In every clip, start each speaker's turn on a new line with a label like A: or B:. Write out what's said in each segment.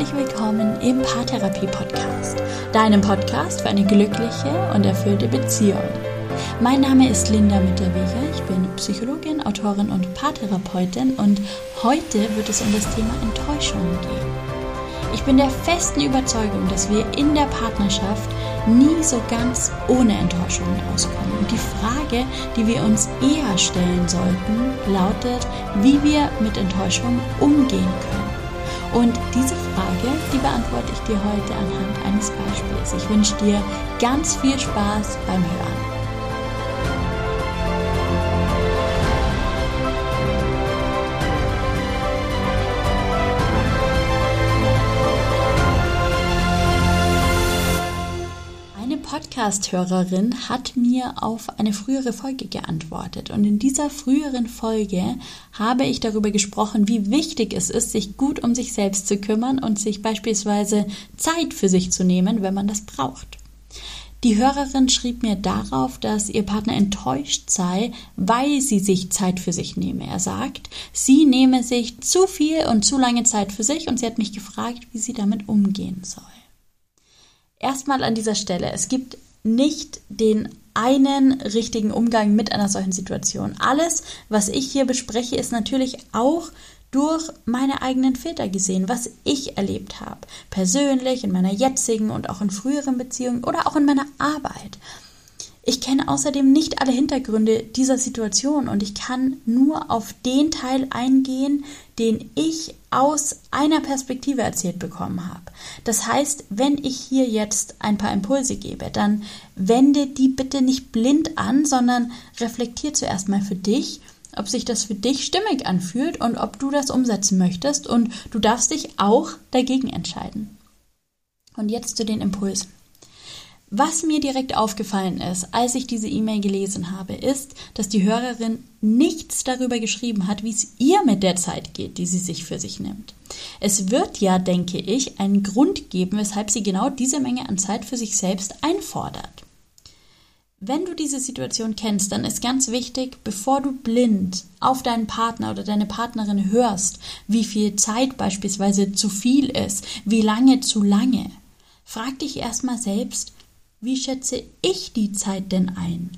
A: herzlich willkommen im Paartherapie Podcast, deinem Podcast für eine glückliche und erfüllte Beziehung. Mein Name ist Linda Mitterweger, ich bin Psychologin, Autorin und Paartherapeutin und heute wird es um das Thema Enttäuschung gehen. Ich bin der festen Überzeugung, dass wir in der Partnerschaft nie so ganz ohne Enttäuschungen auskommen. Und die Frage, die wir uns eher stellen sollten, lautet, wie wir mit Enttäuschung umgehen können. Und diese Frage, die beantworte ich dir heute anhand eines Beispiels. Ich wünsche dir ganz viel Spaß beim Hören. Podcast-Hörerin hat mir auf eine frühere Folge geantwortet. Und in dieser früheren Folge habe ich darüber gesprochen, wie wichtig es ist, sich gut um sich selbst zu kümmern und sich beispielsweise Zeit für sich zu nehmen, wenn man das braucht. Die Hörerin schrieb mir darauf, dass ihr Partner enttäuscht sei, weil sie sich Zeit für sich nehme. Er sagt, sie nehme sich zu viel und zu lange Zeit für sich und sie hat mich gefragt, wie sie damit umgehen soll. Erstmal an dieser Stelle, es gibt nicht den einen richtigen Umgang mit einer solchen Situation. Alles, was ich hier bespreche, ist natürlich auch durch meine eigenen Filter gesehen, was ich erlebt habe. Persönlich, in meiner jetzigen und auch in früheren Beziehungen oder auch in meiner Arbeit. Ich kenne außerdem nicht alle Hintergründe dieser Situation und ich kann nur auf den Teil eingehen, den ich aus einer Perspektive erzählt bekommen habe. Das heißt, wenn ich hier jetzt ein paar Impulse gebe, dann wende die bitte nicht blind an, sondern reflektier zuerst mal für dich, ob sich das für dich stimmig anfühlt und ob du das umsetzen möchtest und du darfst dich auch dagegen entscheiden. Und jetzt zu den Impulsen. Was mir direkt aufgefallen ist, als ich diese E-Mail gelesen habe, ist, dass die Hörerin nichts darüber geschrieben hat, wie es ihr mit der Zeit geht, die sie sich für sich nimmt. Es wird ja, denke ich, einen Grund geben, weshalb sie genau diese Menge an Zeit für sich selbst einfordert. Wenn du diese Situation kennst, dann ist ganz wichtig, bevor du blind auf deinen Partner oder deine Partnerin hörst, wie viel Zeit beispielsweise zu viel ist, wie lange zu lange, frag dich erstmal selbst, wie schätze ich die Zeit denn ein?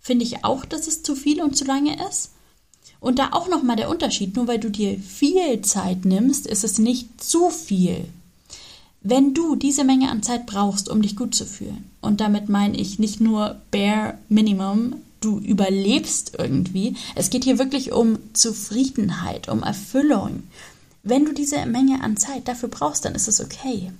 A: Finde ich auch, dass es zu viel und zu lange ist? Und da auch nochmal der Unterschied, nur weil du dir viel Zeit nimmst, ist es nicht zu viel. Wenn du diese Menge an Zeit brauchst, um dich gut zu fühlen, und damit meine ich nicht nur bare minimum, du überlebst irgendwie, es geht hier wirklich um Zufriedenheit, um Erfüllung. Wenn du diese Menge an Zeit dafür brauchst, dann ist es okay.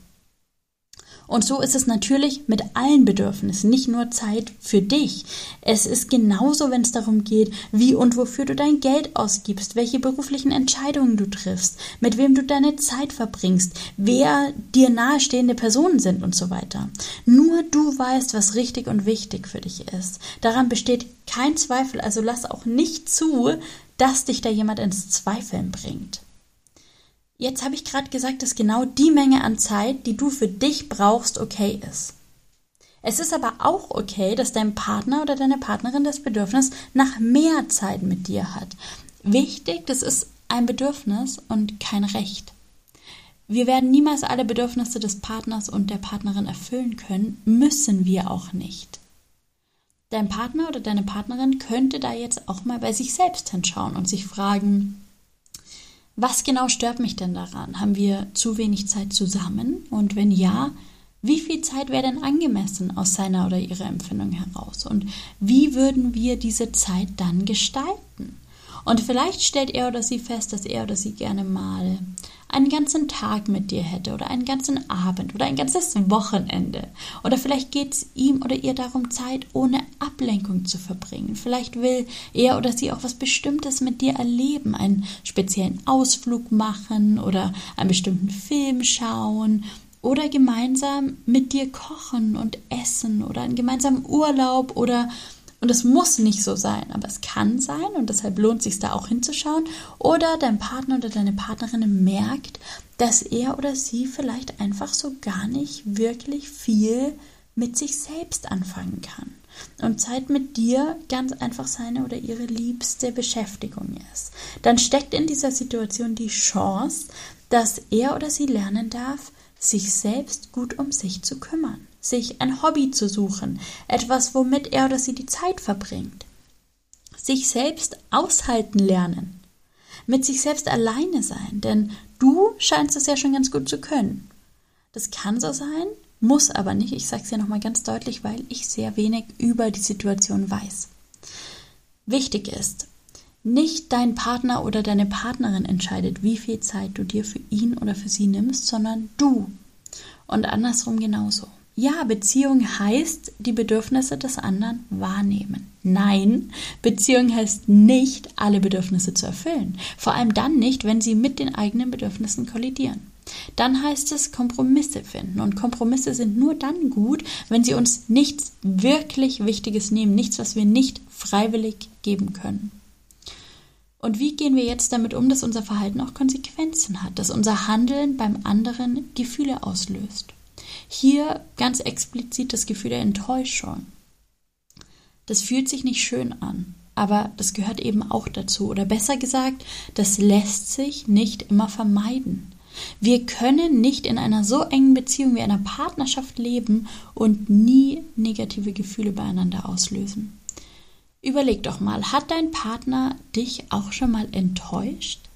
A: Und so ist es natürlich mit allen Bedürfnissen, nicht nur Zeit für dich. Es ist genauso, wenn es darum geht, wie und wofür du dein Geld ausgibst, welche beruflichen Entscheidungen du triffst, mit wem du deine Zeit verbringst, wer dir nahestehende Personen sind und so weiter. Nur du weißt, was richtig und wichtig für dich ist. Daran besteht kein Zweifel, also lass auch nicht zu, dass dich da jemand ins Zweifeln bringt. Jetzt habe ich gerade gesagt, dass genau die Menge an Zeit, die du für dich brauchst, okay ist. Es ist aber auch okay, dass dein Partner oder deine Partnerin das Bedürfnis nach mehr Zeit mit dir hat. Wichtig, das ist ein Bedürfnis und kein Recht. Wir werden niemals alle Bedürfnisse des Partners und der Partnerin erfüllen können, müssen wir auch nicht. Dein Partner oder deine Partnerin könnte da jetzt auch mal bei sich selbst hinschauen und sich fragen, was genau stört mich denn daran? Haben wir zu wenig Zeit zusammen? Und wenn ja, wie viel Zeit wäre denn angemessen aus seiner oder ihrer Empfindung heraus? Und wie würden wir diese Zeit dann gestalten? Und vielleicht stellt er oder sie fest, dass er oder sie gerne mal einen ganzen Tag mit dir hätte oder einen ganzen Abend oder ein ganzes Wochenende. Oder vielleicht geht es ihm oder ihr darum, Zeit ohne Ablenkung zu verbringen. Vielleicht will er oder sie auch was Bestimmtes mit dir erleben, einen speziellen Ausflug machen oder einen bestimmten Film schauen oder gemeinsam mit dir kochen und essen oder einen gemeinsamen Urlaub oder und es muss nicht so sein, aber es kann sein und deshalb lohnt es sich da auch hinzuschauen. Oder dein Partner oder deine Partnerin merkt, dass er oder sie vielleicht einfach so gar nicht wirklich viel mit sich selbst anfangen kann und Zeit mit dir ganz einfach seine oder ihre liebste Beschäftigung ist, dann steckt in dieser Situation die Chance, dass er oder sie lernen darf, sich selbst gut um sich zu kümmern, sich ein Hobby zu suchen, etwas, womit er oder sie die Zeit verbringt, sich selbst aushalten lernen, mit sich selbst alleine sein, denn du scheinst es ja schon ganz gut zu können. Das kann so sein, muss aber nicht. Ich sage es ja nochmal ganz deutlich, weil ich sehr wenig über die Situation weiß. Wichtig ist, nicht dein Partner oder deine Partnerin entscheidet, wie viel Zeit du dir für ihn oder für sie nimmst, sondern du. Und andersrum genauso. Ja, Beziehung heißt, die Bedürfnisse des anderen wahrnehmen. Nein, Beziehung heißt nicht, alle Bedürfnisse zu erfüllen. Vor allem dann nicht, wenn sie mit den eigenen Bedürfnissen kollidieren. Dann heißt es Kompromisse finden. Und Kompromisse sind nur dann gut, wenn sie uns nichts wirklich Wichtiges nehmen, nichts, was wir nicht freiwillig geben können. Und wie gehen wir jetzt damit um, dass unser Verhalten auch Konsequenzen hat, dass unser Handeln beim anderen Gefühle auslöst? Hier ganz explizit das Gefühl der Enttäuschung. Das fühlt sich nicht schön an, aber das gehört eben auch dazu. Oder besser gesagt, das lässt sich nicht immer vermeiden. Wir können nicht in einer so engen Beziehung wie einer Partnerschaft leben und nie negative Gefühle beieinander auslösen. Überleg doch mal, hat dein Partner dich auch schon mal enttäuscht?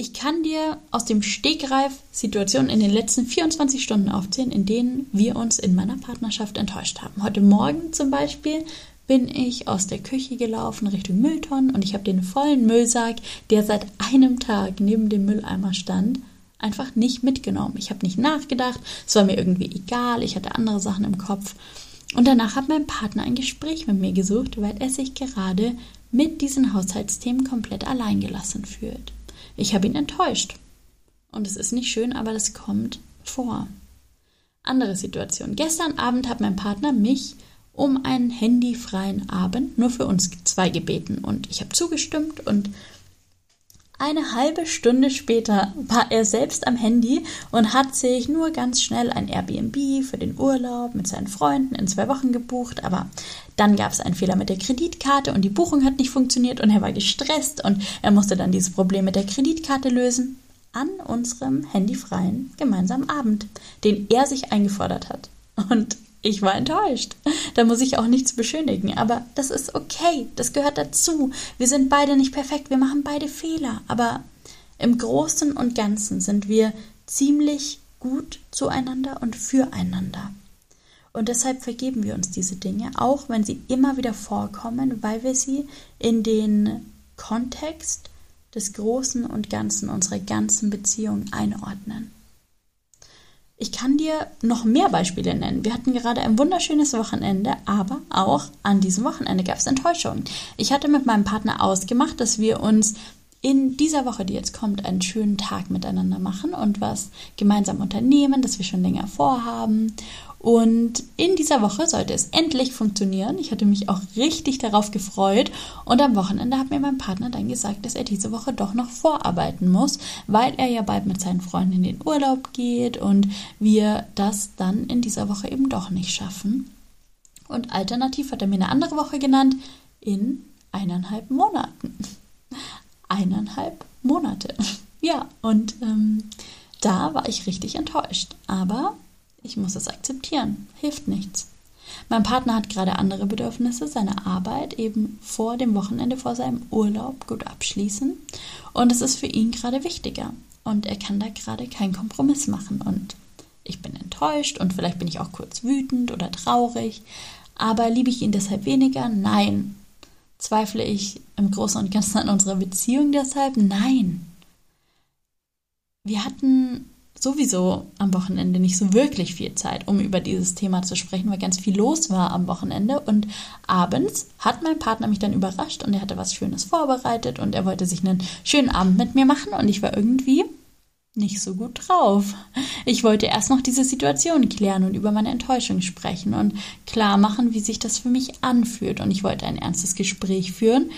A: Ich kann dir aus dem Stegreif Situationen in den letzten 24 Stunden aufzählen, in denen wir uns in meiner Partnerschaft enttäuscht haben. Heute Morgen zum Beispiel bin ich aus der Küche gelaufen Richtung Mülltonnen und ich habe den vollen Müllsack, der seit einem Tag neben dem Mülleimer stand, einfach nicht mitgenommen. Ich habe nicht nachgedacht, es war mir irgendwie egal, ich hatte andere Sachen im Kopf. Und danach hat mein Partner ein Gespräch mit mir gesucht, weil er sich gerade mit diesen Haushaltsthemen komplett alleingelassen fühlt. Ich habe ihn enttäuscht. Und es ist nicht schön, aber das kommt vor. Andere Situation. Gestern Abend hat mein Partner mich um einen handyfreien Abend nur für uns zwei gebeten und ich habe zugestimmt und eine halbe Stunde später war er selbst am Handy und hat sich nur ganz schnell ein Airbnb für den Urlaub mit seinen Freunden in zwei Wochen gebucht. Aber dann gab es einen Fehler mit der Kreditkarte und die Buchung hat nicht funktioniert und er war gestresst und er musste dann dieses Problem mit der Kreditkarte lösen an unserem handyfreien gemeinsamen Abend, den er sich eingefordert hat. Und ich war enttäuscht. Da muss ich auch nichts beschönigen. Aber das ist okay. Das gehört dazu. Wir sind beide nicht perfekt. Wir machen beide Fehler. Aber im Großen und Ganzen sind wir ziemlich gut zueinander und füreinander. Und deshalb vergeben wir uns diese Dinge, auch wenn sie immer wieder vorkommen, weil wir sie in den Kontext des Großen und Ganzen unserer ganzen Beziehung einordnen. Ich kann dir noch mehr Beispiele nennen. Wir hatten gerade ein wunderschönes Wochenende, aber auch an diesem Wochenende gab es Enttäuschungen. Ich hatte mit meinem Partner ausgemacht, dass wir uns in dieser Woche, die jetzt kommt, einen schönen Tag miteinander machen und was gemeinsam unternehmen, das wir schon länger vorhaben. Und in dieser Woche sollte es endlich funktionieren. Ich hatte mich auch richtig darauf gefreut. Und am Wochenende hat mir mein Partner dann gesagt, dass er diese Woche doch noch vorarbeiten muss, weil er ja bald mit seinen Freunden in den Urlaub geht und wir das dann in dieser Woche eben doch nicht schaffen. Und alternativ hat er mir eine andere Woche genannt, in eineinhalb Monaten eineinhalb Monate. Ja, und ähm, da war ich richtig enttäuscht. Aber ich muss es akzeptieren. Hilft nichts. Mein Partner hat gerade andere Bedürfnisse, seine Arbeit eben vor dem Wochenende, vor seinem Urlaub gut abschließen. Und es ist für ihn gerade wichtiger. Und er kann da gerade keinen Kompromiss machen. Und ich bin enttäuscht und vielleicht bin ich auch kurz wütend oder traurig. Aber liebe ich ihn deshalb weniger? Nein. Zweifle ich im Großen und Ganzen an unserer Beziehung deshalb? Nein. Wir hatten sowieso am Wochenende nicht so wirklich viel Zeit, um über dieses Thema zu sprechen, weil ganz viel los war am Wochenende. Und abends hat mein Partner mich dann überrascht und er hatte was Schönes vorbereitet und er wollte sich einen schönen Abend mit mir machen und ich war irgendwie nicht so gut drauf. Ich wollte erst noch diese Situation klären und über meine Enttäuschung sprechen und klar machen, wie sich das für mich anfühlt. Und ich wollte ein ernstes Gespräch führen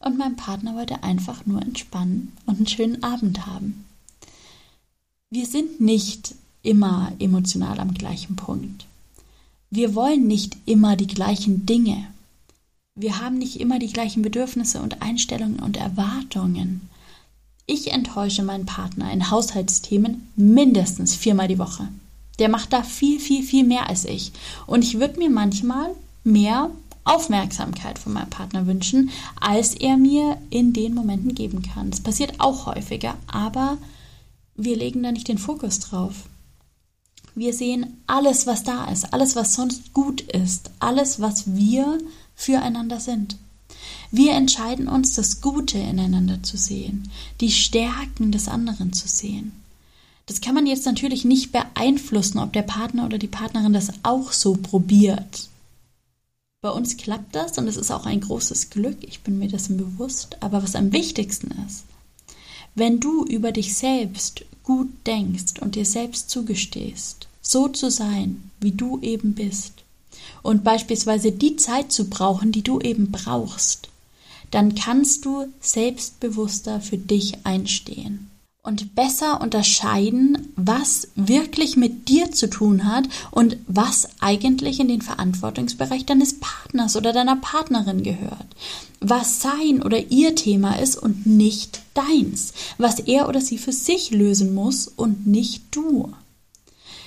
A: und mein Partner wollte einfach nur entspannen und einen schönen Abend haben. Wir sind nicht immer emotional am gleichen Punkt. Wir wollen nicht immer die gleichen Dinge. Wir haben nicht immer die gleichen Bedürfnisse und Einstellungen und Erwartungen. Ich enttäusche meinen Partner in Haushaltsthemen mindestens viermal die Woche. Der macht da viel, viel, viel mehr als ich. Und ich würde mir manchmal mehr Aufmerksamkeit von meinem Partner wünschen, als er mir in den Momenten geben kann. Das passiert auch häufiger, aber wir legen da nicht den Fokus drauf. Wir sehen alles, was da ist, alles, was sonst gut ist, alles, was wir füreinander sind. Wir entscheiden uns, das Gute ineinander zu sehen, die Stärken des anderen zu sehen. Das kann man jetzt natürlich nicht beeinflussen, ob der Partner oder die Partnerin das auch so probiert. Bei uns klappt das und es ist auch ein großes Glück, ich bin mir dessen bewusst. Aber was am wichtigsten ist, wenn du über dich selbst gut denkst und dir selbst zugestehst, so zu sein, wie du eben bist, und beispielsweise die Zeit zu brauchen, die du eben brauchst, dann kannst du selbstbewusster für dich einstehen und besser unterscheiden, was wirklich mit dir zu tun hat und was eigentlich in den Verantwortungsbereich deines Partners oder deiner Partnerin gehört. Was sein oder ihr Thema ist und nicht deins. Was er oder sie für sich lösen muss und nicht du.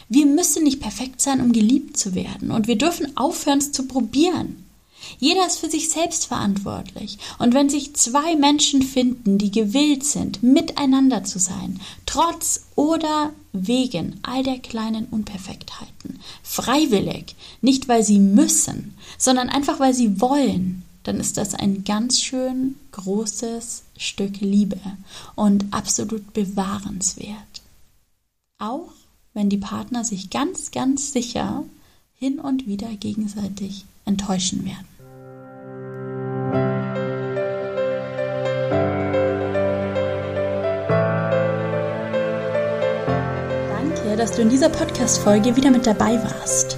A: Wir müssen nicht perfekt sein, um geliebt zu werden und wir dürfen aufhören, es zu probieren. Jeder ist für sich selbst verantwortlich. Und wenn sich zwei Menschen finden, die gewillt sind, miteinander zu sein, trotz oder wegen all der kleinen Unperfektheiten, freiwillig, nicht weil sie müssen, sondern einfach weil sie wollen, dann ist das ein ganz schön großes Stück Liebe und absolut bewahrenswert. Auch wenn die Partner sich ganz, ganz sicher hin und wieder gegenseitig enttäuschen werden. Danke, dass du in dieser Podcast-Folge wieder mit dabei warst.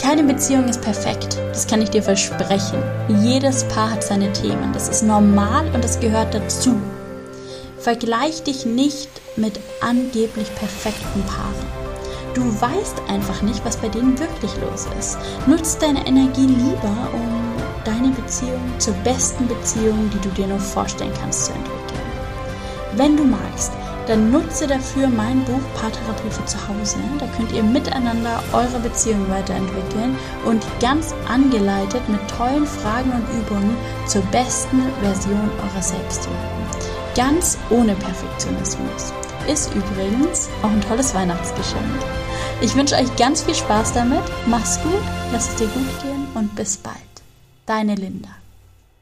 A: Keine Beziehung ist perfekt, das kann ich dir versprechen. Jedes Paar hat seine Themen, das ist normal und das gehört dazu. Vergleich dich nicht mit angeblich perfekten Paaren. Du weißt einfach nicht, was bei denen wirklich los ist. Nutz deine Energie lieber, um deine Beziehung zur besten Beziehung, die du dir nur vorstellen kannst, zu entwickeln. Wenn du magst, dann nutze dafür mein Buch Paartherapie für zu Hause. Da könnt ihr miteinander eure Beziehung weiterentwickeln und ganz angeleitet mit tollen Fragen und Übungen zur besten Version eurer selbst werden. Ganz ohne Perfektionismus. Ist übrigens auch ein tolles Weihnachtsgeschenk. Ich wünsche euch ganz viel Spaß damit. Mach's gut, lasst es dir gut gehen und bis bald. Deine Linda.